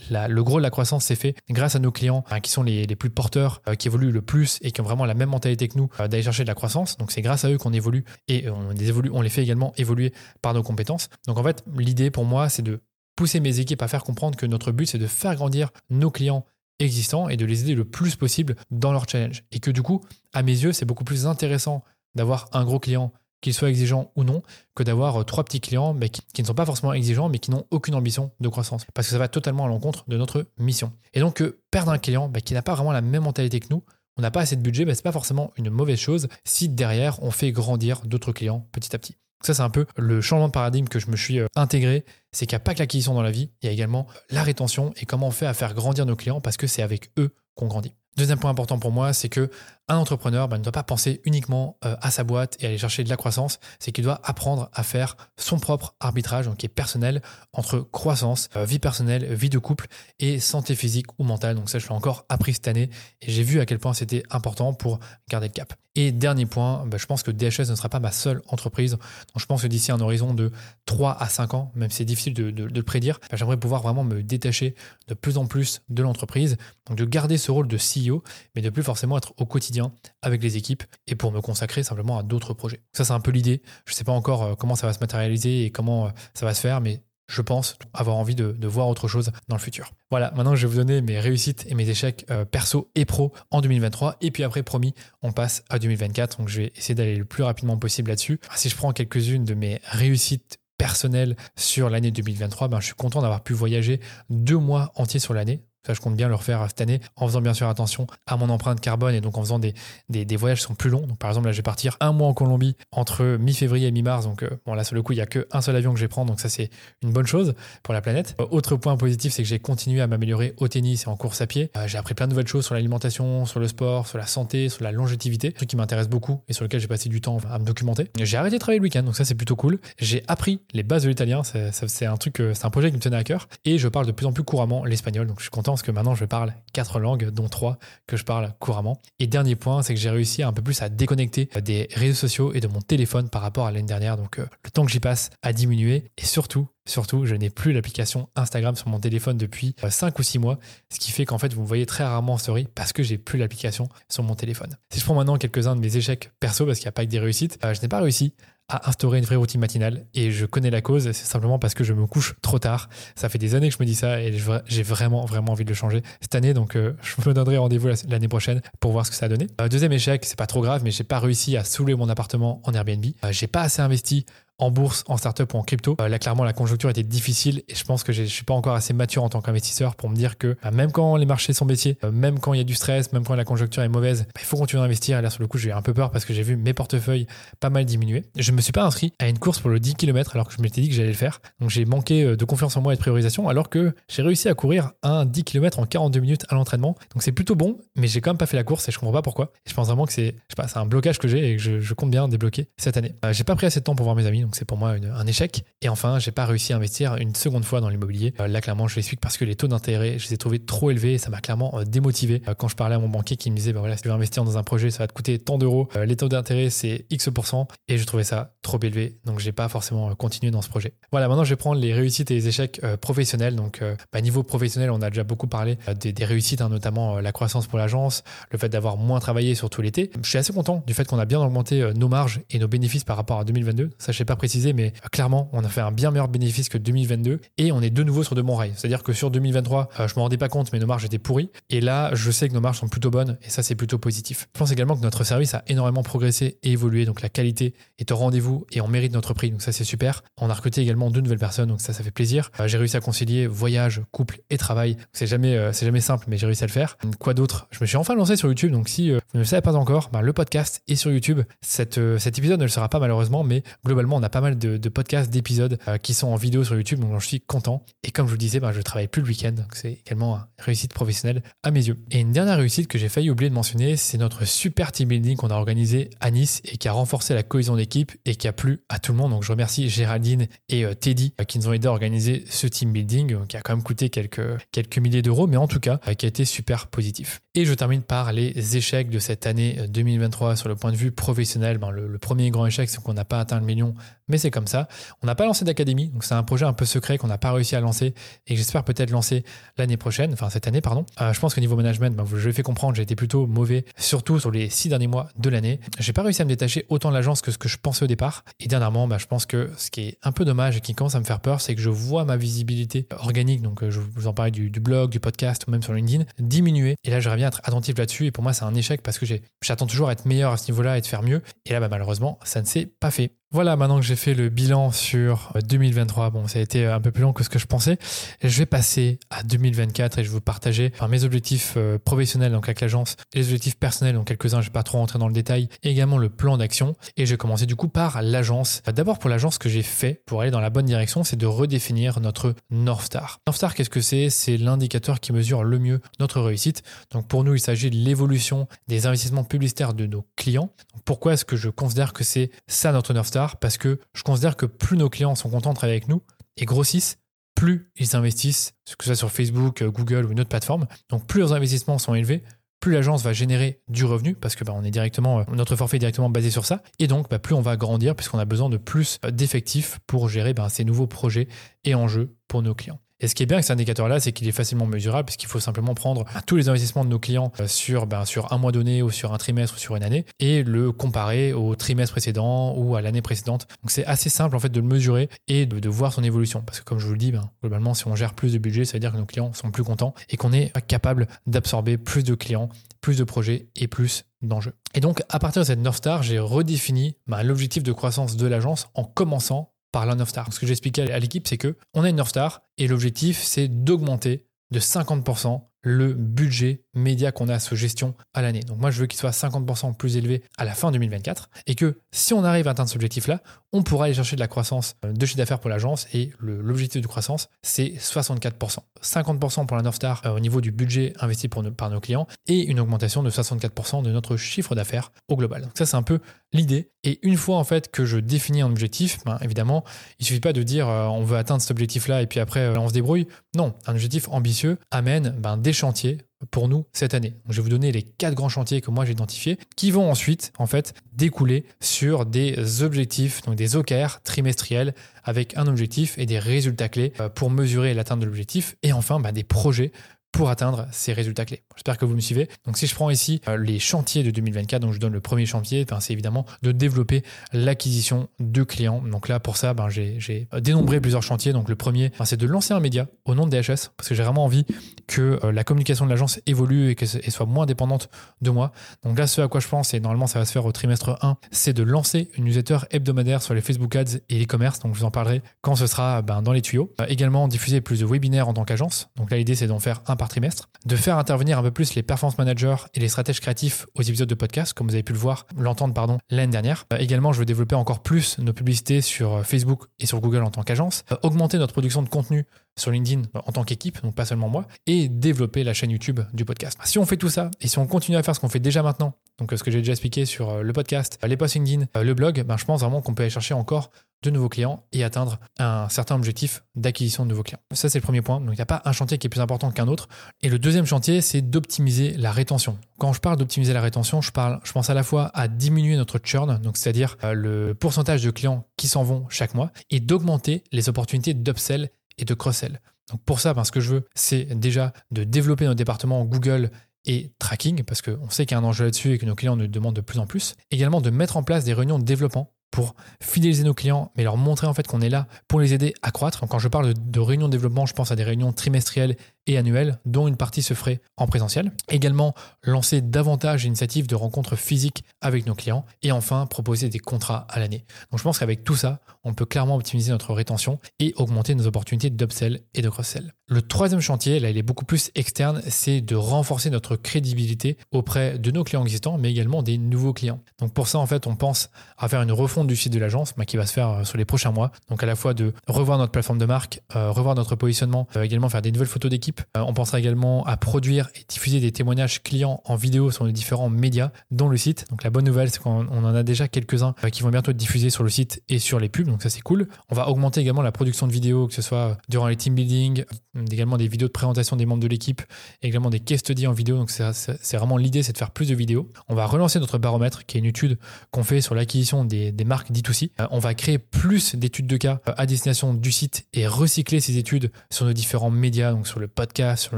le gros de la croissance s'est fait grâce à nos clients hein, qui sont les, plus porteurs, euh, qui évoluent le plus et qui ont vraiment la même mentalité que nous euh, d'aller chercher de la croissance. Donc c'est grâce à eux qu'on évolue et on les fait également évoluer par nos compétences. Donc en fait, l'idée pour moi, c'est de pousser mes équipes à faire comprendre que notre but, c'est de faire grandir nos clients existants et de les aider le plus possible dans leur challenge. Et que du coup, à mes yeux, c'est beaucoup plus intéressant d'avoir un gros client, qu'il soit exigeant ou non, que d'avoir euh, trois petits clients qui, ne sont pas forcément exigeants, mais qui n'ont aucune ambition de croissance. Parce que ça va totalement à l'encontre de notre mission. Et donc, perdre un client bah, qui n'a pas vraiment la même mentalité que nous, on n'a pas assez de budget, bah, ce n'est pas forcément une mauvaise chose si derrière on fait grandir d'autres clients petit à petit. Ça, c'est un peu le changement de paradigme que je me suis euh, intégré. C'est qu'il n'y a pas que l'acquisition dans la vie, il y a également la rétention et comment on fait à faire grandir nos clients parce que c'est avec eux qu'on grandit. Deuxième point important pour moi, c'est que un entrepreneur bah, ne doit pas penser uniquement euh, à sa boîte et aller chercher de la croissance, c'est qu'il doit apprendre à faire son propre arbitrage, donc qui est personnel, entre croissance, euh, vie personnelle, vie de couple et santé physique ou mentale. Donc ça, je l'ai encore appris cette année et j'ai vu à quel point c'était important pour garder le cap. Et dernier point, bah, je pense que DHS ne sera pas ma seule entreprise. Donc je pense que d'ici un horizon de 3 à 5 ans, même si c'est difficile de, prédire, bah, j'aimerais pouvoir vraiment me détacher de plus en plus de l'entreprise, donc de garder ce rôle de CEO, mais de plus forcément être au quotidien avec les équipes et pour me consacrer simplement à d'autres projets. Ça, c'est un peu l'idée. Je ne sais pas encore euh, comment ça va se matérialiser et comment euh, ça va se faire, mais je pense avoir envie de, voir autre chose dans le futur. Voilà, maintenant je vais vous donner mes réussites et mes échecs euh, perso et pro en 2023. Et puis après, promis, on passe à 2024. Donc je vais essayer d'aller le plus rapidement possible là-dessus. Si je prends quelques-unes de mes réussites personnelles sur l'année 2023, ben, je suis content d'avoir pu voyager deux mois entiers sur l'année. Ça, je compte bien le refaire cette année en faisant bien sûr attention à mon empreinte carbone et donc en faisant des, des, voyages qui sont plus longs. Donc, par exemple, là, je vais partir un mois en Colombie entre mi-février et mi-mars. Donc, euh, bon, là, sur le coup, il n'y a qu'un seul avion que je vais prendre. Donc, ça, c'est une bonne chose pour la planète. Euh, autre point positif, c'est que j'ai continué à m'améliorer au tennis et en course à pied. Euh, j'ai appris plein de nouvelles choses sur l'alimentation, sur le sport, sur la santé, sur la longévité. Truc qui m'intéresse beaucoup et sur lequel j'ai passé du temps à me documenter. J'ai arrêté de travailler le week-end. Donc, ça, c'est plutôt cool. J'ai appris les bases de l'italien. C'est un truc, c'est un projet qui me tenait à cœur. Et je parle de plus en plus couramment l'espagnol. Donc, je suis content que maintenant, je parle quatre langues, dont trois que je parle couramment. Et dernier point, c'est que j'ai réussi un peu plus à déconnecter des réseaux sociaux et de mon téléphone par rapport à l'année dernière. Donc euh, le temps que j'y passe a diminué. Et surtout, surtout, je n'ai plus l'application Instagram sur mon téléphone depuis 5 euh, ou 6 mois, ce qui fait qu'en fait, vous me voyez très rarement en story parce que j'ai plus l'application sur mon téléphone. Si je prends maintenant quelques-uns de mes échecs perso, parce qu'il n'y a pas que des réussites, euh, je n'ai pas réussi à instaurer une vraie routine matinale et je connais la cause, c'est simplement parce que je me couche trop tard. Ça fait des années que je me dis ça et j'ai vraiment vraiment envie de le changer cette année donc euh, (laughs) je me donnerai rendez-vous l'année prochaine pour voir ce que ça a donné. Euh, deuxième échec, c'est pas trop grave mais j'ai pas réussi à soulever mon appartement en Airbnb. Euh, j'ai pas assez investi en bourse, en startup ou en crypto. Euh, là, clairement, la conjoncture était difficile et je pense que je suis pas encore assez mature en tant qu'investisseur pour me dire que bah, même quand les marchés sont baissiers, euh, même quand il y a du stress, même quand la conjoncture est mauvaise, bah, il faut continuer à investir. Et là, sur le coup, j'ai eu un peu peur parce que j'ai vu mes portefeuilles pas mal diminuer. Je me suis pas inscrit à une course pour le 10 km alors que je m'étais dit que j'allais le faire. Donc j'ai manqué euh, de confiance en moi et de priorisation alors que j'ai réussi à courir un 10 km en 42 minutes à l'entraînement. Donc c'est plutôt bon, mais j'ai quand même pas fait la course et je comprends pas pourquoi. je pense vraiment que c'est un blocage que j'ai et que je, compte bien débloquer cette année. j'ai pas pris assez de temps pour voir mes amis, donc c'est pour moi un échec. Et enfin, j'ai pas réussi à investir une seconde fois dans l'immobilier. Euh, là, clairement, je l'explique parce que les taux d'intérêt, je les ai trouvés trop élevés et ça m'a clairement euh, démotivé. quand je parlais à mon banquier qui me disait, bah voilà, si tu veux investir dans un projet, ça va te coûter tant d'euros. les taux d'intérêt, c'est X%. Et je trouvais ça trop élevé. Donc, j'ai pas forcément continué dans ce projet. Voilà, maintenant, je vais prendre les réussites et les échecs professionnels. Donc, bah, niveau professionnel, on a déjà beaucoup parlé des, réussites, hein, notamment la croissance pour l'agence, le fait d'avoir moins travaillé sur tout l'été. Je suis assez content du fait qu'on a bien augmenté nos marges et nos bénéfices par rapport à 2022. Ça, je pas préciser, mais euh, clairement, on a fait un bien meilleur bénéfice que 2022 et on est de nouveau sur de bons rails. C'est-à-dire que sur 2023, euh, je me rendais pas compte, mais nos marges étaient pourries. Et là, je sais que nos marges sont plutôt bonnes et ça, c'est plutôt positif. Je pense également que notre service a énormément progressé et évolué. Donc la qualité est au rendez-vous et on mérite notre prix. Donc ça, c'est super. On a recruté également deux nouvelles personnes. Donc ça, ça fait plaisir. Euh, j'ai réussi à concilier voyage, couple et travail. C'est jamais, c'est jamais simple, mais j'ai réussi à le faire. Quoi d'autre? Je me suis enfin lancé sur YouTube. Donc si vous ne le savez pas encore, bah, le podcast est sur YouTube. Cette, cet épisode ne le sera pas malheureusement, mais globalement, on a pas mal de, podcasts, d'épisodes euh, qui sont en vidéo sur YouTube, donc je suis content. Et comme je vous le disais, ben, je travaille plus le week-end, donc c'est également une réussite professionnelle à mes yeux. Et une dernière réussite que j'ai failli oublier de mentionner, c'est notre super team building qu'on a organisé à Nice et qui a renforcé la cohésion d'équipe et qui a plu à tout le monde. Donc je remercie Géraldine et euh, Teddy euh, qui nous ont aidé à organiser ce team building, qui a quand même coûté quelques, milliers d'euros, mais en tout cas, qui a été super positif. Et je termine par les échecs de cette année 2023 sur le point de vue professionnel. Ben, le premier grand échec, c'est qu'on n'a pas atteint le million, mais c'est comme ça. On n'a pas lancé d'académie, donc c'est un projet un peu secret qu'on n'a pas réussi à lancer et que j'espère peut-être lancer l'année prochaine, enfin cette année, pardon. Euh, je pense qu'au niveau management, ben, je l'ai fait comprendre, j'ai été plutôt mauvais, surtout sur les six derniers mois de l'année. J'ai pas réussi à me détacher autant de l'agence que ce que je pensais au départ. Et dernièrement, ben, je pense que ce qui est un peu dommage et qui commence à me faire peur, c'est que je vois ma visibilité organique, donc euh, je vous en parlais du, blog, du podcast ou même sur LinkedIn, diminuer. Et là, j'aimerais bien être attentif là-dessus. Et pour moi, c'est un échec parce que j'attends toujours à être meilleur à ce niveau-là et de faire mieux. Et là, malheureusement, ça ne s'est pas fait. Voilà, maintenant que j'ai fait le bilan sur 2023, euh, bon, ça a été un peu plus long que ce que je pensais. Je vais passer à 2024 et je vais vous partager mes objectifs euh, professionnels donc avec l'agence, les objectifs personnels, donc quelques-uns, je vais pas trop rentrer dans le détail, également le plan d'action. Et je vais commencer du coup par l'agence. D'abord pour l'agence, ce que j'ai fait pour aller dans la bonne direction, c'est de redéfinir notre North Star. North Star, qu'est-ce que c'est? C'est l'indicateur qui mesure le mieux notre réussite. Donc pour nous, il s'agit de l'évolution des investissements publicitaires de nos clients. pourquoi est-ce que je considère que c'est ça notre North Star? Parce que je considère que plus nos clients sont contents de travailler avec nous et grossissent, plus ils investissent, que ce soit sur Facebook, Google ou une autre plateforme. Donc plus leurs investissements sont élevés, plus l'agence va générer du revenu parce que bah, on est directement euh, notre forfait est directement basé sur ça et donc bah, plus on va grandir puisqu'on a besoin de plus euh, d'effectifs pour gérer bah, ces nouveaux projets et enjeux pour nos clients. Et ce qui est bien avec cet indicateur-là, c'est qu'il est facilement mesurable puisqu'il faut simplement prendre tous les investissements de nos clients euh, sur, ben, sur un mois donné ou sur un trimestre ou sur une année et le comparer au trimestre précédent ou à l'année précédente. Donc c'est assez simple en fait de le mesurer et de, voir son évolution. Parce que comme je vous le dis, ben, globalement, si on gère plus de budget, ça veut dire que nos clients sont plus contents et qu'on est capable d'absorber plus de clients, plus de projets et plus d'enjeux. Et donc, à partir de cette North Star, j'ai redéfini ben, l'objectif de croissance de l'agence en commençant par la North Star. Ce que j'expliquais à l'équipe, c'est que on a une North Star et l'objectif, c'est d'augmenter de 50% le budget média qu'on a sous gestion à l'année. Donc moi, je veux qu'il soit 50% plus élevé à la fin 2024 et que si on arrive à atteindre cet objectif-là, on pourra aller chercher de la croissance de chiffre d'affaires pour l'agence et l'objectif de croissance, c'est 64%. 50% pour la North Star euh, au niveau du budget investi par nos clients et une augmentation de 64% de notre chiffre d'affaires au global. Donc ça, c'est un peu l'idée. Et une fois en fait que je définis un objectif, ben, évidemment, il suffit pas de dire euh, on veut atteindre cet objectif-là et puis après euh, on se débrouille. Non, un objectif ambitieux amène ben, des chantiers pour nous cette année. je vais vous donner les quatre grands chantiers que moi j'ai identifiés qui vont ensuite en fait découler sur des objectifs, donc des OKR trimestriels avec un objectif et des résultats clés euh, pour mesurer l'atteinte de l'objectif et enfin ben, des projets pour atteindre ces résultats clés. J'espère que vous me suivez. Donc si je prends ici euh, les chantiers de 2024, donc je donne le premier chantier, c'est évidemment de développer l'acquisition de clients. Donc là pour ça, ben, j'ai dénombré plusieurs chantiers. Donc le premier, ben, c'est de lancer un média au nom de DHS, parce que j'ai vraiment envie que euh, la communication de l'agence évolue et qu'elle soit moins dépendante de moi. Donc là ce à quoi je pense, et normalement ça va se faire au trimestre 1, c'est de lancer une newsletter hebdomadaire sur les Facebook Ads et l'e-commerce. Donc je vous en parlerai quand ce sera ben, dans les tuyaux. Euh, également diffuser plus de webinaires en tant qu'agence. Donc là l'idée c'est d'en faire un trimestre, de faire intervenir un peu plus les performance managers et les stratèges créatifs aux épisodes de podcast, comme vous avez pu le voir, l'entendre pardon l'année dernière. Euh, également, je veux développer encore plus nos publicités sur euh, Facebook et sur Google en tant qu'agence, euh, augmenter notre production de contenu sur LinkedIn en tant qu'équipe, donc pas seulement moi, et développer la chaîne YouTube du podcast. Si on fait tout ça et si on continue à faire ce qu'on fait déjà maintenant, donc ce que j'ai déjà expliqué sur le podcast, les posts LinkedIn, le blog, ben, je pense vraiment qu'on peut aller chercher encore de nouveaux clients et atteindre un certain objectif d'acquisition de nouveaux clients. Ça, c'est le premier point. Donc, il n'y a pas un chantier qui est plus important qu'un autre. Et le deuxième chantier, c'est d'optimiser la rétention. Quand je parle d'optimiser la rétention, je, pense à la fois à diminuer notre churn, c'est-à-dire euh, le pourcentage de clients qui s'en vont chaque mois, et d'augmenter les opportunités d'upsell et de cross-sell. Donc pour ça, ben, ce que je veux, c'est déjà de développer notre département Google et tracking, parce qu'on sait qu'il y a un enjeu là-dessus et que nos clients nous demandent de plus en plus. Également de mettre en place des réunions de développement pour fidéliser nos clients, mais leur montrer en fait qu'on est là pour les aider à croître. Quand je parle de, de réunions de développement, je pense à des réunions trimestrielles et annuelles, dont une partie se ferait en présentiel. Également, lancer davantage d'initiatives de rencontres physiques avec nos clients. Et enfin, proposer des contrats à l'année. Donc je pense qu'avec tout ça, on peut clairement optimiser notre rétention et augmenter nos opportunités d'upsell et de cross-sell. Le troisième chantier, là il est beaucoup plus externe, c'est de renforcer notre crédibilité auprès de nos clients existants, mais également des nouveaux clients. Donc pour ça, en fait, on pense à faire une refonte du site de l'agence, bah, qui va se faire euh, sur les prochains mois. Donc à la fois de revoir notre plateforme de marque, euh, revoir notre positionnement, euh, également faire des nouvelles photos d'équipe. Euh, on pensera également à produire et diffuser des témoignages clients en vidéo sur les différents médias, dont le site. Donc la bonne nouvelle, c'est qu'on en a déjà quelques-uns euh, qui vont bientôt être diffusés sur le site et sur les pubs, donc ça c'est cool. On va augmenter également la production de vidéos, que ce soit durant les team building, également des vidéos de présentation des membres de l'équipe, également des case studies en vidéo. Donc c'est vraiment l'idée, c'est de faire plus de vidéos. On va relancer notre baromètre, qui est une étude qu'on fait sur l'acquisition des, marques D2C. Euh, on va créer plus d'études de cas euh, à destination du site et recycler ces études sur nos différents médias, donc sur le podcast, sur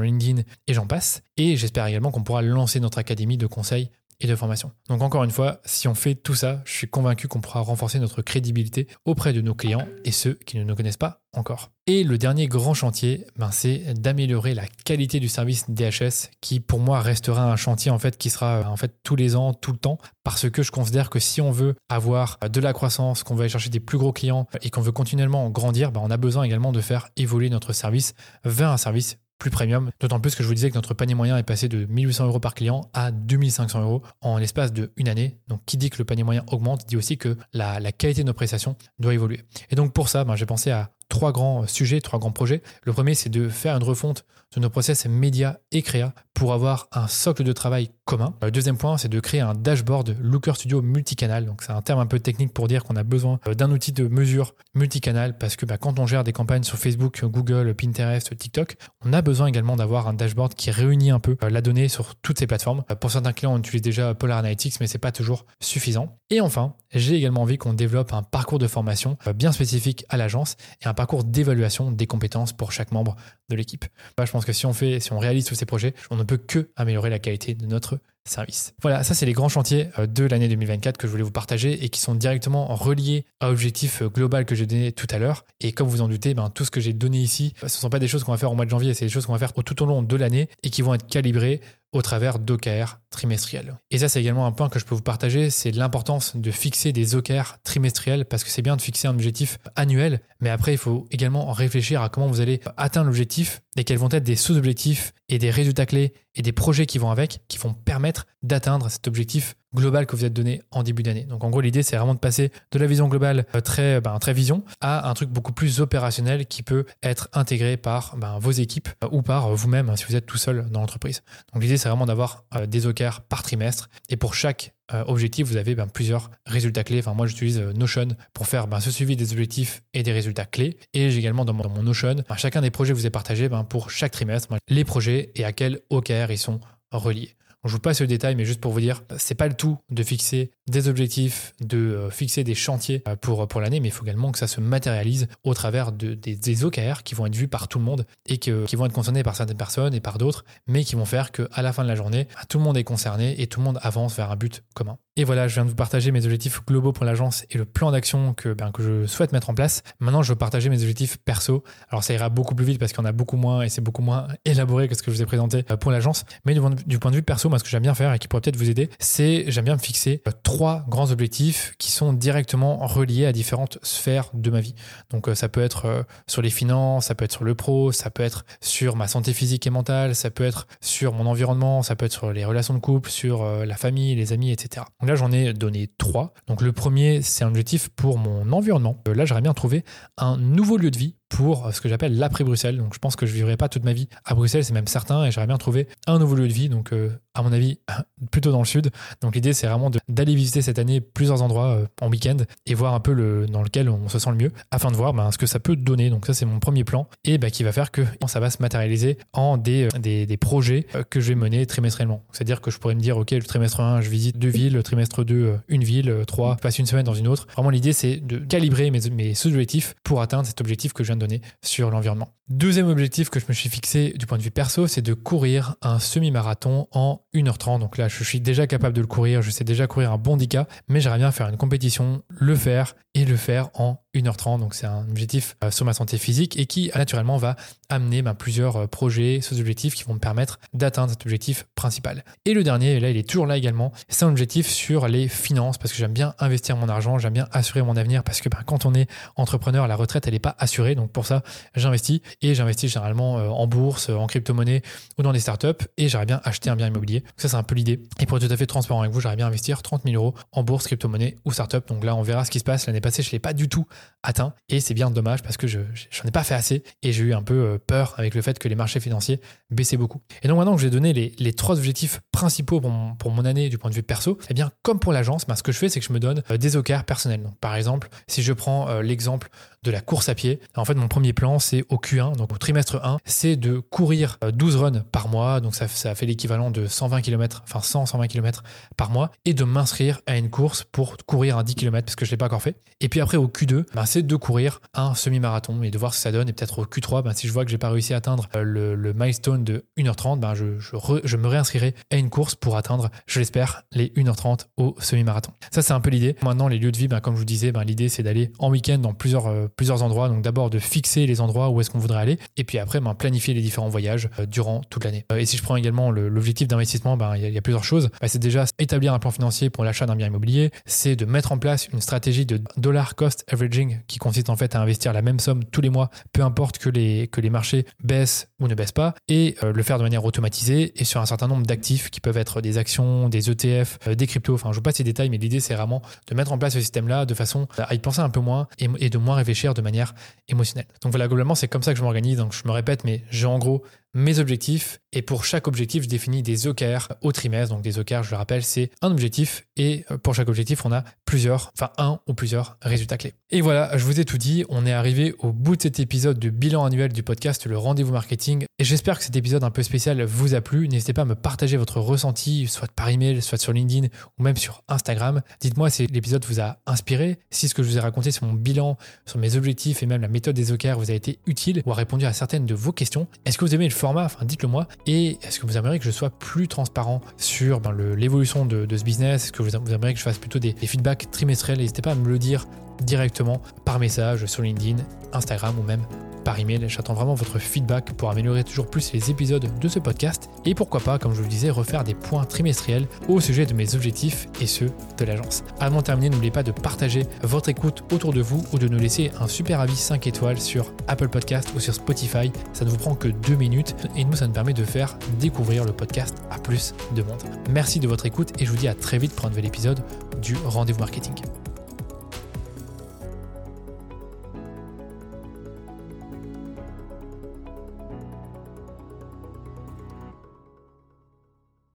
LinkedIn et j'en passe. Et j'espère également qu'on pourra lancer notre académie de conseils et de formation. Donc encore une fois, si on fait tout ça, je suis convaincu qu'on pourra renforcer notre crédibilité auprès de nos clients et ceux qui ne nous connaissent pas encore. Et le dernier grand chantier, ben, c'est d'améliorer la qualité du service DHS, qui pour moi restera un chantier en fait qui sera en fait tous les ans, tout le temps, parce que je considère que si on veut avoir de la croissance, qu'on veut aller chercher des plus gros clients et qu'on veut continuellement grandir, ben, on a besoin également de faire évoluer notre service vers un service plus premium. D'autant plus que je vous disais que notre panier moyen est passé de 1800 euros par client à 2500 euros en l'espace de une année. Donc, qui dit que le panier moyen augmente, dit aussi que la, qualité de nos prestations doit évoluer. Et donc, pour ça, ben, j'ai pensé à trois grands sujets, trois grands projets. Le premier, c'est de faire une refonte de nos process médias et créa pour avoir un socle de travail commun. Le deuxième point, c'est de créer un dashboard Looker Studio multicanal. Donc, c'est un terme un peu technique pour dire qu'on a besoin d'un outil de mesure multicanal parce que bah, quand on gère des campagnes sur Facebook, Google, Pinterest, TikTok, on a besoin également d'avoir un dashboard qui réunit un peu la donnée sur toutes ces plateformes. Pour certains clients, on utilise déjà Polar Analytics, mais c'est pas toujours suffisant. Et enfin, j'ai également envie qu'on développe un parcours de formation bien spécifique à l'agence et un parcours d'évaluation des compétences pour chaque membre de l'équipe. je pense que si on fait, si on réalise tous ces projets, on ne peut que améliorer la qualité de notre service. Voilà, ça c'est les grands chantiers de l'année 2024 que je voulais vous partager et qui sont directement reliés à l'objectif global que j'ai donné tout à l'heure. Et comme vous en doutez, ben, tout ce que j'ai donné ici, ce ne sont pas des choses qu'on va faire au mois de janvier, c'est des choses qu'on va faire tout au long de l'année et qui vont être calibrées au travers d'OKR trimestriels. Et ça, c'est également un point que je peux vous partager, c'est l'importance de fixer des OKR trimestriels, parce que c'est bien de fixer un objectif annuel, mais après, il faut également réfléchir à comment vous allez atteindre l'objectif et quels vont être des sous-objectifs et des résultats clés et des projets qui vont avec, qui vont permettre d'atteindre cet objectif global que vous êtes donné en début d'année. Donc en gros, l'idée, c'est vraiment de passer de la vision globale euh, très, ben, très vision à un truc beaucoup plus opérationnel qui peut être intégré par ben, vos équipes euh, ou par euh, vous-même hein, si vous êtes tout seul dans l'entreprise. Donc l'idée, c'est vraiment d'avoir des OKR par trimestre et pour chaque objectif, vous avez ben, plusieurs résultats clés. Enfin, moi, j'utilise Notion pour faire ce suivi des objectifs et des résultats clés. Et j'ai également dans mon, dans mon Notion chacun des projets que vous avez partagé pour chaque trimestre, les projets et à quel OKR ils sont reliés. Je vous passe le détail, mais juste pour vous dire, c'est pas le tout de fixer des objectifs, de euh, fixer des chantiers euh, pour, pour l'année, mais il faut également que ça se matérialise au travers de, des, des, OKR qui vont être vus par tout le monde et que, qui vont être concernés par certaines personnes et par d'autres, mais qui vont faire qu'à la fin de la journée, bah, tout le monde est concerné et tout le monde avance vers un but commun. Et voilà, je viens de vous partager mes objectifs globaux pour l'agence et le plan d'action que, ben, que je souhaite mettre en place. Maintenant, je veux partager mes objectifs perso. Alors, ça ira beaucoup plus vite parce en a beaucoup moins et c'est beaucoup moins (laughs) élaboré que ce que je vous ai présenté euh, pour l'agence. Mais du point de vue perso, moi, ce que j'aime bien faire et qui pourrait peut-être vous aider, c'est j'aime bien me fixer euh, trois grands objectifs qui sont directement reliés à différentes sphères de ma vie. Donc, euh, ça peut être sur les finances, ça peut être sur le pro, ça peut être sur ma santé physique et mentale, ça peut être sur mon environnement, ça peut être sur les relations de couple, sur la famille, les amis, etc. Donc là, j'en ai donné trois. Donc le premier, c'est un objectif pour mon environnement. Euh, là, j'aimerais bien trouver un nouveau lieu de vie pour ce que j'appelle l'après-Bruxelles. Donc je pense que je vivrai pas toute ma vie à Bruxelles, c'est même certain, et j'aimerais bien trouver un nouveau lieu de vie, donc euh, à mon avis (laughs) plutôt dans le sud. Donc l'idée c'est vraiment d'aller visiter cette année plusieurs endroits euh, en week-end et voir un peu le, dans lequel on se sent le mieux, afin de voir ben, ce que ça peut donner. Donc ça c'est mon premier plan, et ben, qui va faire que ça va se matérialiser en des, euh, des, des projets que je vais mener trimestriellement. C'est-à-dire que je pourrais me dire, ok, le trimestre 1, je visite deux villes, le trimestre 2, une ville, 3, je passe une semaine dans une autre. Vraiment l'idée c'est de calibrer mes, mes sous-objectifs pour atteindre cet objectif que je viens de donner sur l'environnement. Deuxième objectif que je me suis fixé du point de vue perso, c'est de courir un semi-marathon en 1h30. Donc là, je suis déjà capable de le courir, je sais déjà courir un bon 10K, mais j'aimerais bien faire une compétition, le faire et le faire en 1h30. Donc c'est un objectif euh, sur ma santé physique et qui naturellement va amener ben, plusieurs euh, projets, sous-objectifs qui vont me permettre d'atteindre cet objectif principal. Et le dernier, et là il est toujours là également, c'est un objectif sur les finances parce que j'aime bien investir mon argent, j'aime bien assurer mon avenir parce que ben, quand on est entrepreneur, la retraite elle n'est pas assurée. Donc pour ça, j'investis et j'investis généralement euh, en bourse, en crypto-monnaie ou dans des startups et j'aimerais bien acheter un bien immobilier. Donc ça c'est un peu l'idée. Et pour être tout à fait transparent avec vous, j'aimerais bien investir 30 000 euros en bourse, crypto-monnaie ou startup. Donc là on verra ce qui se passe. L'année passée je ne l'ai pas du tout atteint et c'est bien dommage parce que je n'en ai pas fait assez et j'ai eu un peu euh, peur avec le fait que les marchés financiers baissaient beaucoup. Et donc maintenant que j'ai donné les, trois objectifs principaux pour mon, pour mon, année du point de vue perso, eh bien comme pour l'agence, ben, ce que je fais c'est que je me donne euh, des OKR personnels. Donc, par exemple, si je prends l'exemple de la course à pied. En fait, mon premier plan, c'est au Q1, donc au trimestre 1, c'est de courir 12 euh, runs par mois, donc ça, ça fait l'équivalent de 120 km, enfin 100, 120 km par mois, et de m'inscrire à une course pour courir un 10 km, parce que je ne l'ai pas encore fait. Et puis après, au Q2, ben, c'est de courir un semi-marathon et de voir ce que ça donne. Et peut-être au Q3, ben, si je vois que j'ai pas réussi à atteindre euh, le, milestone de 1h30, ben, je, je, me réinscrirai à une course pour atteindre, je l'espère, les 1h30 au semi-marathon. Ça, c'est un peu l'idée. Maintenant, les lieux de vie, ben, comme je vous disais, ben, l'idée, c'est d'aller en week-end dans plusieurs euh, plusieurs endroits. Donc d'abord de fixer les endroits où est-ce qu'on voudrait aller, et puis après ben, planifier les différents voyages euh, durant toute l'année. Euh, et si je prends également l'objectif d'investissement, ben, il y, a plusieurs choses. Ben, c'est déjà établir un plan financier pour l'achat d'un bien immobilier, c'est de mettre en place une stratégie de dollar cost averaging qui consiste en fait à investir la même somme tous les mois, peu importe que les, que les marchés baissent ou ne baissent pas, et le faire de manière automatisée et sur un certain nombre d'actifs qui peuvent être des actions, des ETF, des cryptos. Enfin, je ne vous passe ces détails, mais l'idée c'est vraiment de mettre en place ce système-là de façon à y penser un peu moins et de moins réfléchir de manière émotionnelle. Donc voilà, globalement, c'est comme ça que je m'organise. Donc je me répète, mais j'ai en gros mes objectifs et pour chaque objectif, je définis des OKR au trimestre. Donc des OKR, je le rappelle, c'est un objectif et euh, pour chaque objectif, on a plusieurs, enfin un ou plusieurs résultats clés. Et voilà, je vous ai tout dit. On est arrivé au bout de cet épisode de bilan annuel du podcast Le Rendez-vous Marketing. Et j'espère que cet épisode un peu spécial vous a plu. N'hésitez pas à me partager votre ressenti, soit par email, soit sur LinkedIn ou même sur Instagram. Dites-moi si l'épisode vous a inspiré, si ce que je vous ai raconté sur mon bilan, sur mes objectifs et même la méthode des OKR vous a été utile ou a répondu à certaines de vos questions. Est-ce que vous aimez le Enfin, dites-le moi. Et est-ce que vous aimeriez que je sois plus transparent sur ben, l'évolution de, ce business? Est-ce que vous, aimeriez que je fasse plutôt des, des feedbacks trimestriels? N'hésitez pas à me le dire directement par message sur LinkedIn, Instagram ou même par email. J'attends vraiment votre feedback pour améliorer toujours plus les épisodes de ce podcast et pourquoi pas, comme je vous le disais, refaire des points trimestriels au sujet de mes objectifs et ceux de l'agence. Avant de terminer, n'oubliez pas de partager votre écoute autour de vous ou de nous laisser un super avis 5 étoiles sur Apple Podcast ou sur Spotify. Ça ne vous prend que 2 minutes et nous, ça nous permet de faire découvrir le podcast à plus de monde. Merci de votre écoute et je vous dis à très vite pour un nouvel épisode du Rendez-vous Marketing.